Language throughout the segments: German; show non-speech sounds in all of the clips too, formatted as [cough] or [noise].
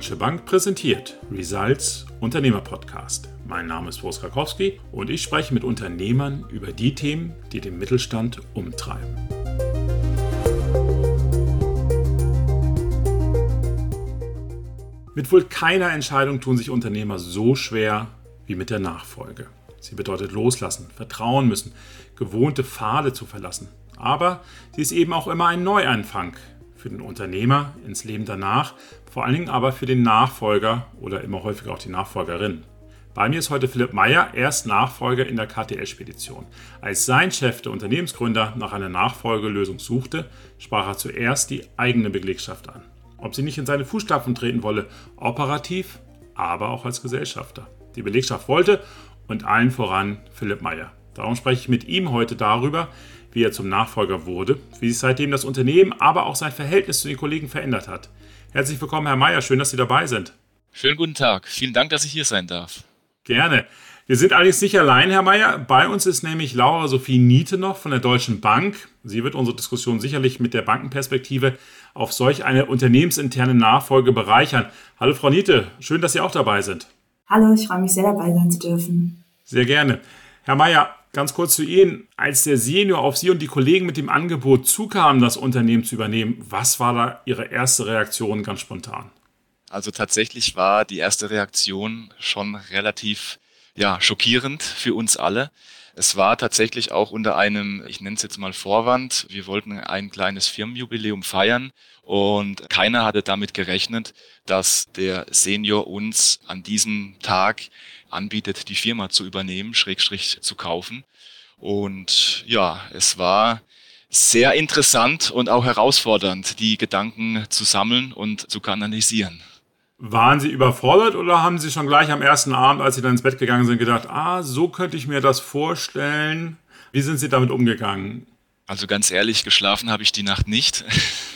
Deutsche Bank präsentiert Results Unternehmer Podcast. Mein Name ist Boris Krakowski und ich spreche mit Unternehmern über die Themen, die den Mittelstand umtreiben. Mit wohl keiner Entscheidung tun sich Unternehmer so schwer wie mit der Nachfolge. Sie bedeutet loslassen, vertrauen müssen, gewohnte Pfade zu verlassen. Aber sie ist eben auch immer ein Neuanfang, für den Unternehmer ins Leben danach, vor allen Dingen aber für den Nachfolger oder immer häufiger auch die Nachfolgerin. Bei mir ist heute Philipp Meyer, erst Nachfolger in der KTL-Spedition. Als sein Chef, der Unternehmensgründer, nach einer Nachfolgelösung suchte, sprach er zuerst die eigene Belegschaft an. Ob sie nicht in seine Fußstapfen treten wolle, operativ, aber auch als Gesellschafter. Die Belegschaft wollte und allen voran Philipp Meyer. Darum spreche ich mit ihm heute darüber, wie er zum Nachfolger wurde, wie sich seitdem das Unternehmen, aber auch sein Verhältnis zu den Kollegen verändert hat. Herzlich willkommen, Herr Mayer. Schön, dass Sie dabei sind. Schönen guten Tag. Vielen Dank, dass ich hier sein darf. Gerne. Wir sind allerdings nicht allein, Herr Mayer. Bei uns ist nämlich Laura Sophie Niete noch von der Deutschen Bank. Sie wird unsere Diskussion sicherlich mit der Bankenperspektive auf solch eine unternehmensinterne Nachfolge bereichern. Hallo, Frau Niete. Schön, dass Sie auch dabei sind. Hallo, ich freue mich sehr dabei sein zu dürfen. Sehr gerne. Herr Mayer, Ganz kurz zu Ihnen. Als der Senior auf Sie und die Kollegen mit dem Angebot zukam, das Unternehmen zu übernehmen, was war da Ihre erste Reaktion ganz spontan? Also tatsächlich war die erste Reaktion schon relativ ja, schockierend für uns alle. Es war tatsächlich auch unter einem, ich nenne es jetzt mal Vorwand, wir wollten ein kleines Firmenjubiläum feiern und keiner hatte damit gerechnet, dass der Senior uns an diesem Tag anbietet, die Firma zu übernehmen, Schrägstrich zu kaufen. Und ja, es war sehr interessant und auch herausfordernd, die Gedanken zu sammeln und zu kanalisieren. Waren Sie überfordert oder haben Sie schon gleich am ersten Abend, als Sie dann ins Bett gegangen sind, gedacht, ah, so könnte ich mir das vorstellen? Wie sind Sie damit umgegangen? Also ganz ehrlich, geschlafen habe ich die Nacht nicht.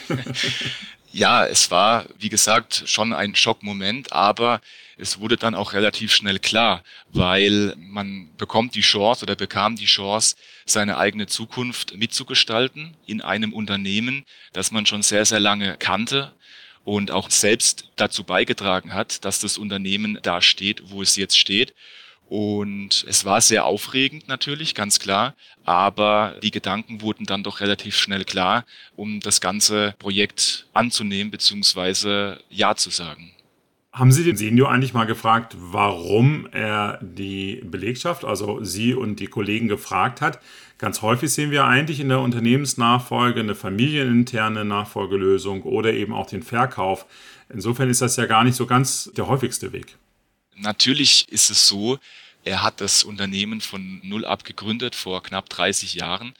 [laughs] ja, es war, wie gesagt, schon ein Schockmoment, aber es wurde dann auch relativ schnell klar, weil man bekommt die Chance oder bekam die Chance, seine eigene Zukunft mitzugestalten in einem Unternehmen, das man schon sehr, sehr lange kannte und auch selbst dazu beigetragen hat, dass das Unternehmen da steht, wo es jetzt steht. Und es war sehr aufregend natürlich, ganz klar, aber die Gedanken wurden dann doch relativ schnell klar, um das ganze Projekt anzunehmen bzw. Ja zu sagen. Haben Sie den Senior eigentlich mal gefragt, warum er die Belegschaft, also Sie und die Kollegen gefragt hat? Ganz häufig sehen wir eigentlich in der Unternehmensnachfolge eine familieninterne Nachfolgelösung oder eben auch den Verkauf. Insofern ist das ja gar nicht so ganz der häufigste Weg. Natürlich ist es so, er hat das Unternehmen von null ab gegründet vor knapp 30 Jahren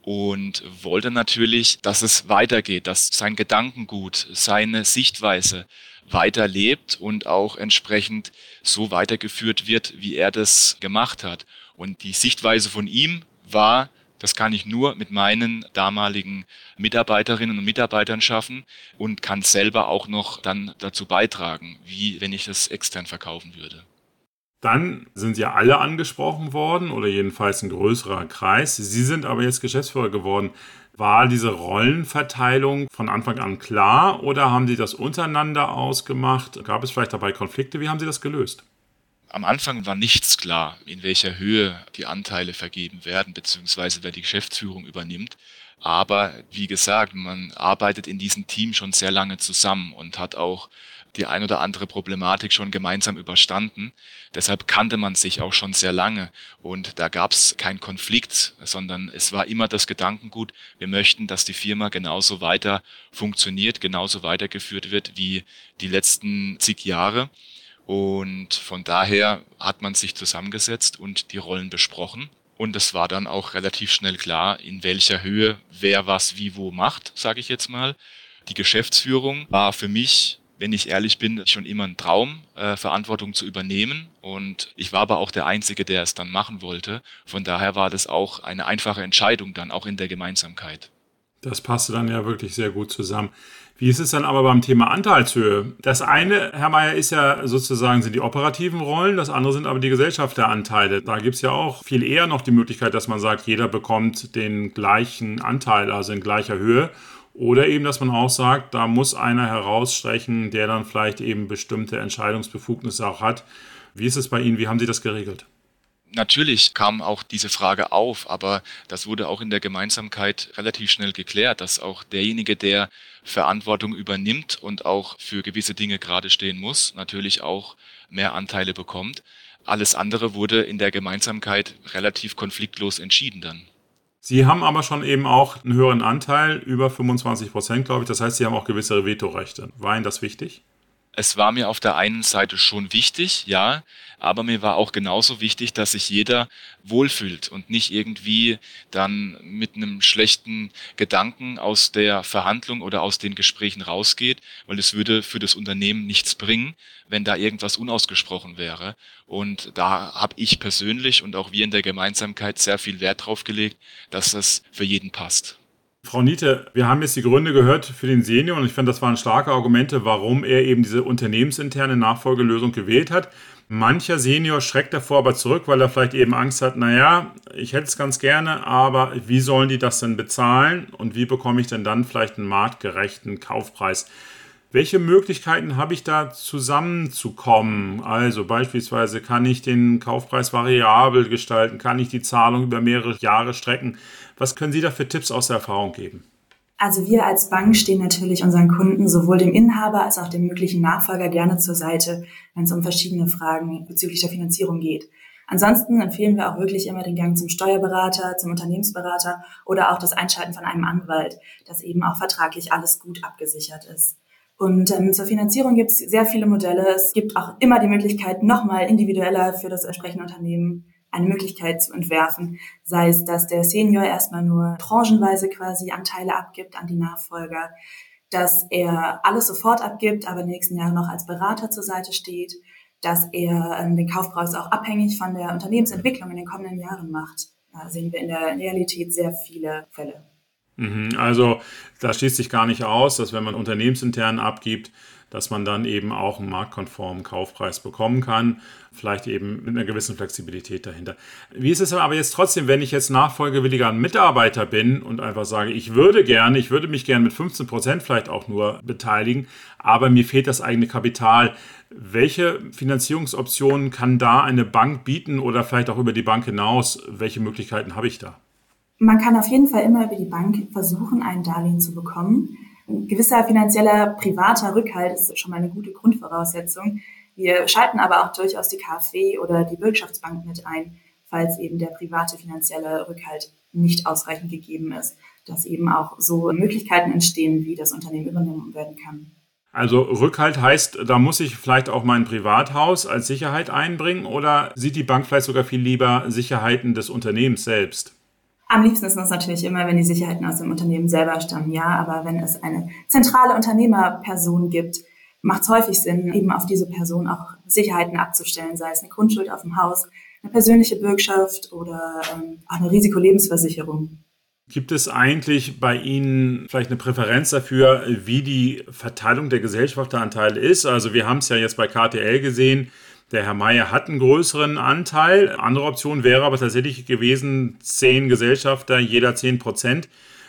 und wollte natürlich, dass es weitergeht, dass sein Gedankengut, seine Sichtweise weiterlebt und auch entsprechend so weitergeführt wird, wie er das gemacht hat. Und die Sichtweise von ihm war, das kann ich nur mit meinen damaligen Mitarbeiterinnen und Mitarbeitern schaffen und kann selber auch noch dann dazu beitragen, wie wenn ich das extern verkaufen würde. Dann sind ja alle angesprochen worden oder jedenfalls ein größerer Kreis. Sie sind aber jetzt Geschäftsführer geworden. War diese Rollenverteilung von Anfang an klar oder haben Sie das untereinander ausgemacht? Gab es vielleicht dabei Konflikte? Wie haben Sie das gelöst? Am Anfang war nichts klar, in welcher Höhe die Anteile vergeben werden, beziehungsweise wer die Geschäftsführung übernimmt. Aber wie gesagt, man arbeitet in diesem Team schon sehr lange zusammen und hat auch die ein oder andere Problematik schon gemeinsam überstanden. Deshalb kannte man sich auch schon sehr lange und da gab es keinen Konflikt, sondern es war immer das Gedankengut, wir möchten, dass die Firma genauso weiter funktioniert, genauso weitergeführt wird wie die letzten zig Jahre. Und von daher hat man sich zusammengesetzt und die Rollen besprochen. Und es war dann auch relativ schnell klar, in welcher Höhe wer was wie wo macht, sage ich jetzt mal. Die Geschäftsführung war für mich, wenn ich ehrlich bin, schon immer ein Traum, äh, Verantwortung zu übernehmen. Und ich war aber auch der Einzige, der es dann machen wollte. Von daher war das auch eine einfache Entscheidung dann, auch in der Gemeinsamkeit. Das passte dann ja wirklich sehr gut zusammen. Wie ist es dann aber beim Thema Anteilshöhe? Das eine, Herr Mayer, ist ja sozusagen sind die operativen Rollen, das andere sind aber die Gesellschafteranteile. Da gibt es ja auch viel eher noch die Möglichkeit, dass man sagt, jeder bekommt den gleichen Anteil, also in gleicher Höhe. Oder eben, dass man auch sagt, da muss einer herausstrechen, der dann vielleicht eben bestimmte Entscheidungsbefugnisse auch hat. Wie ist es bei Ihnen? Wie haben Sie das geregelt? Natürlich kam auch diese Frage auf, aber das wurde auch in der Gemeinsamkeit relativ schnell geklärt, dass auch derjenige, der Verantwortung übernimmt und auch für gewisse Dinge gerade stehen muss, natürlich auch mehr Anteile bekommt. Alles andere wurde in der Gemeinsamkeit relativ konfliktlos entschieden dann. Sie haben aber schon eben auch einen höheren Anteil, über 25 Prozent, glaube ich. Das heißt, Sie haben auch gewisse Vetorechte. War Ihnen das wichtig? Es war mir auf der einen Seite schon wichtig, ja, aber mir war auch genauso wichtig, dass sich jeder wohlfühlt und nicht irgendwie dann mit einem schlechten Gedanken aus der Verhandlung oder aus den Gesprächen rausgeht, weil es würde für das Unternehmen nichts bringen, wenn da irgendwas unausgesprochen wäre. Und da habe ich persönlich und auch wir in der Gemeinsamkeit sehr viel Wert drauf gelegt, dass das für jeden passt. Frau Niete, wir haben jetzt die Gründe gehört für den Senior und ich finde, das waren starke Argumente, warum er eben diese unternehmensinterne Nachfolgelösung gewählt hat. Mancher Senior schreckt davor aber zurück, weil er vielleicht eben Angst hat, naja, ich hätte es ganz gerne, aber wie sollen die das denn bezahlen und wie bekomme ich denn dann vielleicht einen marktgerechten Kaufpreis? Welche Möglichkeiten habe ich da zusammenzukommen? Also beispielsweise kann ich den Kaufpreis variabel gestalten, kann ich die Zahlung über mehrere Jahre strecken. Was können Sie da für Tipps aus der Erfahrung geben? Also wir als Bank stehen natürlich unseren Kunden, sowohl dem Inhaber als auch dem möglichen Nachfolger gerne zur Seite, wenn es um verschiedene Fragen bezüglich der Finanzierung geht. Ansonsten empfehlen wir auch wirklich immer den Gang zum Steuerberater, zum Unternehmensberater oder auch das Einschalten von einem Anwalt, dass eben auch vertraglich alles gut abgesichert ist. Und ähm, zur Finanzierung gibt es sehr viele Modelle. Es gibt auch immer die Möglichkeit, nochmal individueller für das entsprechende Unternehmen eine Möglichkeit zu entwerfen, sei es, dass der Senior erstmal nur tranchenweise quasi Anteile abgibt an die Nachfolger, dass er alles sofort abgibt, aber nächsten Jahren noch als Berater zur Seite steht, dass er ähm, den Kaufpreis auch abhängig von der Unternehmensentwicklung in den kommenden Jahren macht. Da sehen wir in der Realität sehr viele Fälle. Mhm, also da schließt sich gar nicht aus, dass wenn man unternehmensintern abgibt, dass man dann eben auch einen marktkonformen Kaufpreis bekommen kann, vielleicht eben mit einer gewissen Flexibilität dahinter. Wie ist es aber jetzt trotzdem, wenn ich jetzt nachfolgewilliger Mitarbeiter bin und einfach sage, ich würde gerne, ich würde mich gerne mit 15 Prozent vielleicht auch nur beteiligen, aber mir fehlt das eigene Kapital. Welche Finanzierungsoptionen kann da eine Bank bieten oder vielleicht auch über die Bank hinaus? Welche Möglichkeiten habe ich da? Man kann auf jeden Fall immer über die Bank versuchen, ein Darlehen zu bekommen. Ein gewisser finanzieller privater Rückhalt ist schon mal eine gute Grundvoraussetzung. Wir schalten aber auch durchaus die KfW oder die Bürgschaftsbank mit ein, falls eben der private finanzielle Rückhalt nicht ausreichend gegeben ist, dass eben auch so Möglichkeiten entstehen, wie das Unternehmen übernommen werden kann. Also Rückhalt heißt, da muss ich vielleicht auch mein Privathaus als Sicherheit einbringen oder sieht die Bank vielleicht sogar viel lieber Sicherheiten des Unternehmens selbst? Am liebsten ist uns natürlich immer, wenn die Sicherheiten aus dem Unternehmen selber stammen, ja. Aber wenn es eine zentrale Unternehmerperson gibt, macht es häufig Sinn, eben auf diese Person auch Sicherheiten abzustellen, sei es eine Grundschuld auf dem Haus, eine persönliche Bürgschaft oder ähm, auch eine Risikolebensversicherung. Gibt es eigentlich bei Ihnen vielleicht eine Präferenz dafür, wie die Verteilung der Gesellschafteranteile ist? Also wir haben es ja jetzt bei KTL gesehen, der Herr Mayer hat einen größeren Anteil. Andere Option wäre aber tatsächlich gewesen, zehn Gesellschafter, jeder zehn Prozent.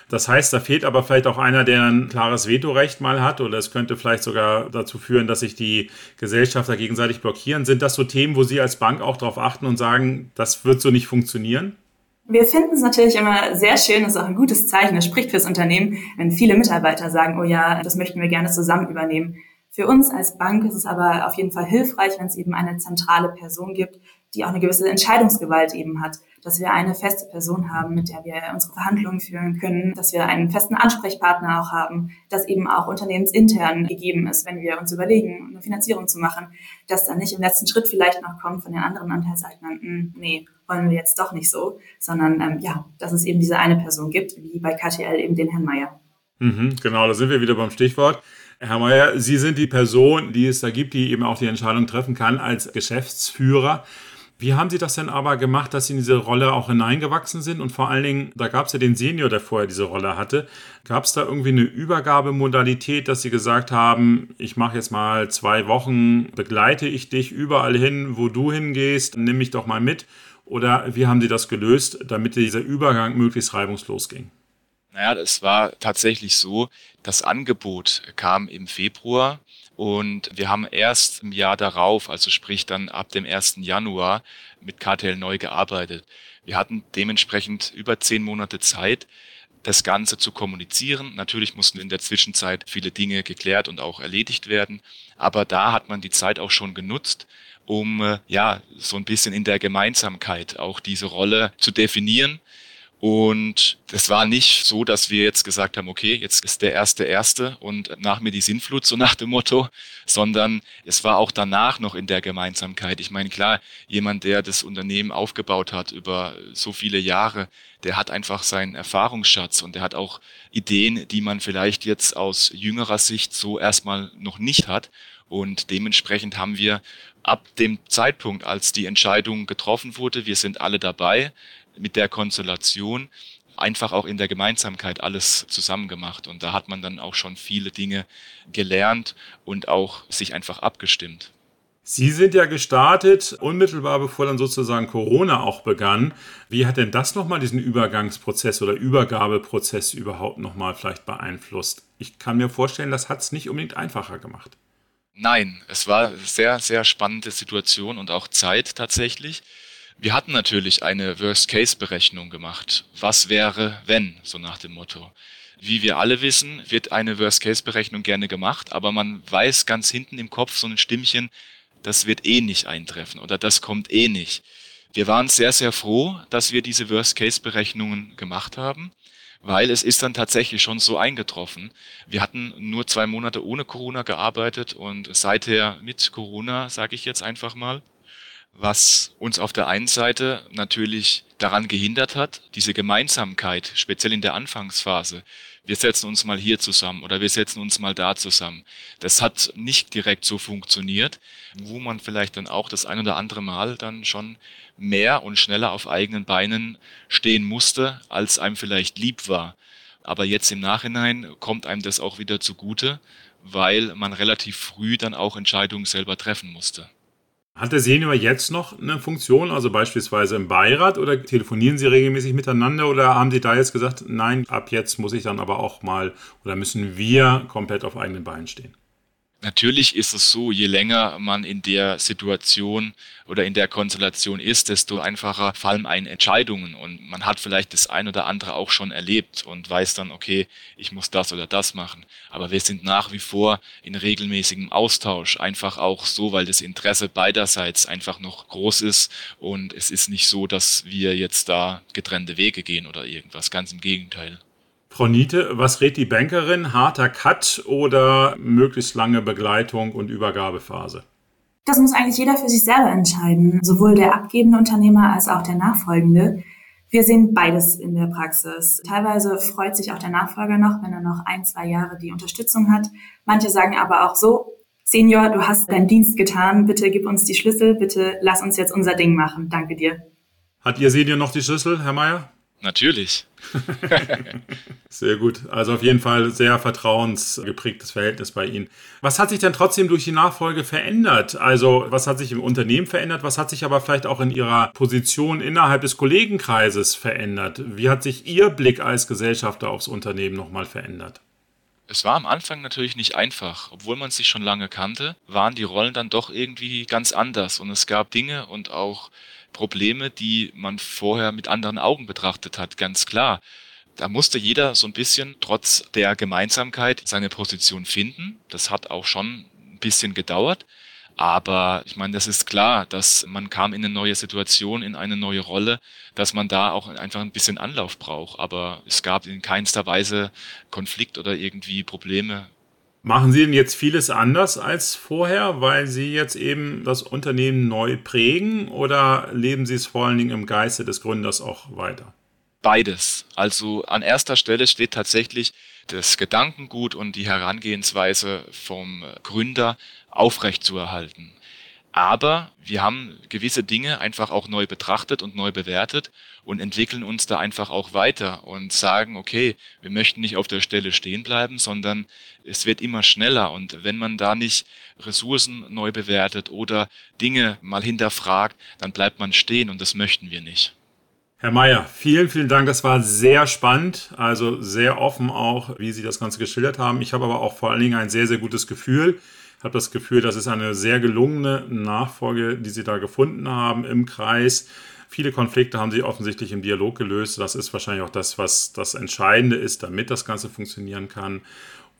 Das heißt, da fehlt aber vielleicht auch einer, der ein klares Vetorecht mal hat oder es könnte vielleicht sogar dazu führen, dass sich die Gesellschafter gegenseitig blockieren. Sind das so Themen, wo Sie als Bank auch darauf achten und sagen, das wird so nicht funktionieren? Wir finden es natürlich immer sehr schön, das ist auch ein gutes Zeichen, das spricht fürs Unternehmen, wenn viele Mitarbeiter sagen, oh ja, das möchten wir gerne zusammen übernehmen. Für uns als Bank ist es aber auf jeden Fall hilfreich, wenn es eben eine zentrale Person gibt, die auch eine gewisse Entscheidungsgewalt eben hat, dass wir eine feste Person haben, mit der wir unsere Verhandlungen führen können, dass wir einen festen Ansprechpartner auch haben, dass eben auch unternehmensintern gegeben ist, wenn wir uns überlegen, eine Finanzierung zu machen, dass dann nicht im letzten Schritt vielleicht noch kommt von den anderen Anteilseignern, hm, nee, wollen wir jetzt doch nicht so, sondern ähm, ja, dass es eben diese eine Person gibt, wie bei KTL eben den Herrn Meier. Mhm, genau, da sind wir wieder beim Stichwort. Herr Mayer, Sie sind die Person, die es da gibt, die eben auch die Entscheidung treffen kann als Geschäftsführer. Wie haben Sie das denn aber gemacht, dass Sie in diese Rolle auch hineingewachsen sind? Und vor allen Dingen, da gab es ja den Senior, der vorher diese Rolle hatte. Gab es da irgendwie eine Übergabemodalität, dass Sie gesagt haben, ich mache jetzt mal zwei Wochen, begleite ich dich überall hin, wo du hingehst, nimm mich doch mal mit? Oder wie haben Sie das gelöst, damit dieser Übergang möglichst reibungslos ging? Naja, es war tatsächlich so, das Angebot kam im Februar und wir haben erst im Jahr darauf, also sprich dann ab dem 1. Januar, mit KTL neu gearbeitet. Wir hatten dementsprechend über zehn Monate Zeit, das Ganze zu kommunizieren. Natürlich mussten in der Zwischenzeit viele Dinge geklärt und auch erledigt werden, aber da hat man die Zeit auch schon genutzt, um äh, ja so ein bisschen in der Gemeinsamkeit auch diese Rolle zu definieren und es war nicht so, dass wir jetzt gesagt haben, okay, jetzt ist der erste Erste und nach mir die Sinnflut, so nach dem Motto, sondern es war auch danach noch in der Gemeinsamkeit. Ich meine, klar, jemand, der das Unternehmen aufgebaut hat über so viele Jahre, der hat einfach seinen Erfahrungsschatz und der hat auch Ideen, die man vielleicht jetzt aus jüngerer Sicht so erstmal noch nicht hat. Und dementsprechend haben wir ab dem Zeitpunkt, als die Entscheidung getroffen wurde, wir sind alle dabei, mit der Konstellation einfach auch in der Gemeinsamkeit alles zusammen gemacht. Und da hat man dann auch schon viele Dinge gelernt und auch sich einfach abgestimmt. Sie sind ja gestartet, unmittelbar bevor dann sozusagen Corona auch begann. Wie hat denn das nochmal diesen Übergangsprozess oder Übergabeprozess überhaupt nochmal vielleicht beeinflusst? Ich kann mir vorstellen, das hat es nicht unbedingt einfacher gemacht. Nein, es war eine sehr, sehr spannende Situation und auch Zeit tatsächlich. Wir hatten natürlich eine Worst-Case-Berechnung gemacht. Was wäre, wenn, so nach dem Motto. Wie wir alle wissen, wird eine Worst-Case-Berechnung gerne gemacht, aber man weiß ganz hinten im Kopf so ein Stimmchen, das wird eh nicht eintreffen oder das kommt eh nicht. Wir waren sehr, sehr froh, dass wir diese Worst-Case-Berechnungen gemacht haben, weil es ist dann tatsächlich schon so eingetroffen. Wir hatten nur zwei Monate ohne Corona gearbeitet und seither mit Corona, sage ich jetzt einfach mal was uns auf der einen Seite natürlich daran gehindert hat, diese Gemeinsamkeit, speziell in der Anfangsphase, wir setzen uns mal hier zusammen oder wir setzen uns mal da zusammen. Das hat nicht direkt so funktioniert, wo man vielleicht dann auch das ein oder andere Mal dann schon mehr und schneller auf eigenen Beinen stehen musste, als einem vielleicht lieb war. Aber jetzt im Nachhinein kommt einem das auch wieder zugute, weil man relativ früh dann auch Entscheidungen selber treffen musste. Hat der Senior jetzt noch eine Funktion, also beispielsweise im Beirat oder telefonieren Sie regelmäßig miteinander oder haben Sie da jetzt gesagt, nein, ab jetzt muss ich dann aber auch mal oder müssen wir komplett auf eigenen Beinen stehen? Natürlich ist es so, je länger man in der Situation oder in der Konstellation ist, desto einfacher fallen einen Entscheidungen und man hat vielleicht das ein oder andere auch schon erlebt und weiß dann, okay, ich muss das oder das machen. Aber wir sind nach wie vor in regelmäßigem Austausch, einfach auch so, weil das Interesse beiderseits einfach noch groß ist und es ist nicht so, dass wir jetzt da getrennte Wege gehen oder irgendwas, ganz im Gegenteil. Frau Niete, was rät die Bankerin? Harter Cut oder möglichst lange Begleitung und Übergabephase? Das muss eigentlich jeder für sich selber entscheiden, sowohl der abgebende Unternehmer als auch der nachfolgende. Wir sehen beides in der Praxis. Teilweise freut sich auch der Nachfolger noch, wenn er noch ein, zwei Jahre die Unterstützung hat. Manche sagen aber auch so, Senior, du hast deinen Dienst getan, bitte gib uns die Schlüssel, bitte lass uns jetzt unser Ding machen. Danke dir. Hat Ihr Senior noch die Schlüssel, Herr Mayer? Natürlich. [laughs] sehr gut. Also auf jeden Fall sehr vertrauensgeprägtes Verhältnis bei Ihnen. Was hat sich denn trotzdem durch die Nachfolge verändert? Also was hat sich im Unternehmen verändert? Was hat sich aber vielleicht auch in Ihrer Position innerhalb des Kollegenkreises verändert? Wie hat sich Ihr Blick als Gesellschafter aufs Unternehmen nochmal verändert? Es war am Anfang natürlich nicht einfach. Obwohl man sich schon lange kannte, waren die Rollen dann doch irgendwie ganz anders. Und es gab Dinge und auch Probleme, die man vorher mit anderen Augen betrachtet hat, ganz klar. Da musste jeder so ein bisschen trotz der Gemeinsamkeit seine Position finden. Das hat auch schon ein bisschen gedauert. Aber ich meine, das ist klar, dass man kam in eine neue Situation, in eine neue Rolle, dass man da auch einfach ein bisschen Anlauf braucht. Aber es gab in keinster Weise Konflikt oder irgendwie Probleme. Machen Sie denn jetzt vieles anders als vorher, weil Sie jetzt eben das Unternehmen neu prägen oder leben Sie es vor allen Dingen im Geiste des Gründers auch weiter? Beides. Also an erster Stelle steht tatsächlich das Gedankengut und die Herangehensweise vom Gründer aufrechtzuerhalten. Aber wir haben gewisse Dinge einfach auch neu betrachtet und neu bewertet und entwickeln uns da einfach auch weiter und sagen, okay, wir möchten nicht auf der Stelle stehen bleiben, sondern es wird immer schneller. Und wenn man da nicht Ressourcen neu bewertet oder Dinge mal hinterfragt, dann bleibt man stehen und das möchten wir nicht. Herr Mayer, vielen, vielen Dank. Das war sehr spannend, also sehr offen auch, wie Sie das Ganze geschildert haben. Ich habe aber auch vor allen Dingen ein sehr, sehr gutes Gefühl habe das Gefühl, das ist eine sehr gelungene Nachfolge, die Sie da gefunden haben im Kreis. Viele Konflikte haben Sie offensichtlich im Dialog gelöst. Das ist wahrscheinlich auch das, was das Entscheidende ist, damit das Ganze funktionieren kann.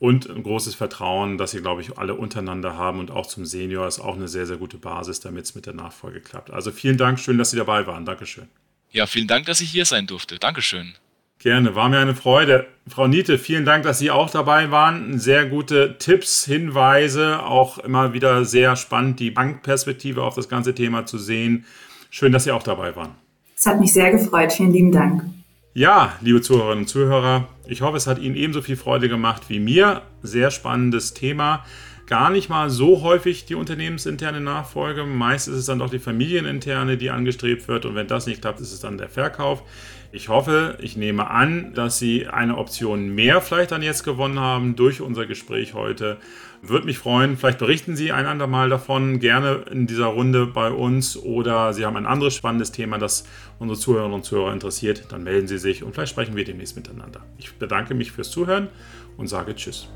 Und ein großes Vertrauen, das Sie, glaube ich, alle untereinander haben und auch zum Senior ist auch eine sehr, sehr gute Basis, damit es mit der Nachfolge klappt. Also vielen Dank, schön, dass Sie dabei waren. Dankeschön. Ja, vielen Dank, dass ich hier sein durfte. Dankeschön. Gerne, war mir eine Freude. Frau Niete, vielen Dank, dass Sie auch dabei waren. Sehr gute Tipps, Hinweise, auch immer wieder sehr spannend, die Bankperspektive auf das ganze Thema zu sehen. Schön, dass Sie auch dabei waren. Es hat mich sehr gefreut. Vielen lieben Dank. Ja, liebe Zuhörerinnen und Zuhörer, ich hoffe, es hat Ihnen ebenso viel Freude gemacht wie mir. Sehr spannendes Thema. Gar nicht mal so häufig die unternehmensinterne Nachfolge. Meist ist es dann doch die familieninterne, die angestrebt wird. Und wenn das nicht klappt, ist es dann der Verkauf. Ich hoffe, ich nehme an, dass Sie eine Option mehr vielleicht dann jetzt gewonnen haben durch unser Gespräch heute. Würde mich freuen. Vielleicht berichten Sie ein andermal davon, gerne in dieser Runde bei uns oder Sie haben ein anderes spannendes Thema, das unsere Zuhörerinnen und Zuhörer interessiert. Dann melden Sie sich und vielleicht sprechen wir demnächst miteinander. Ich bedanke mich fürs Zuhören und sage Tschüss.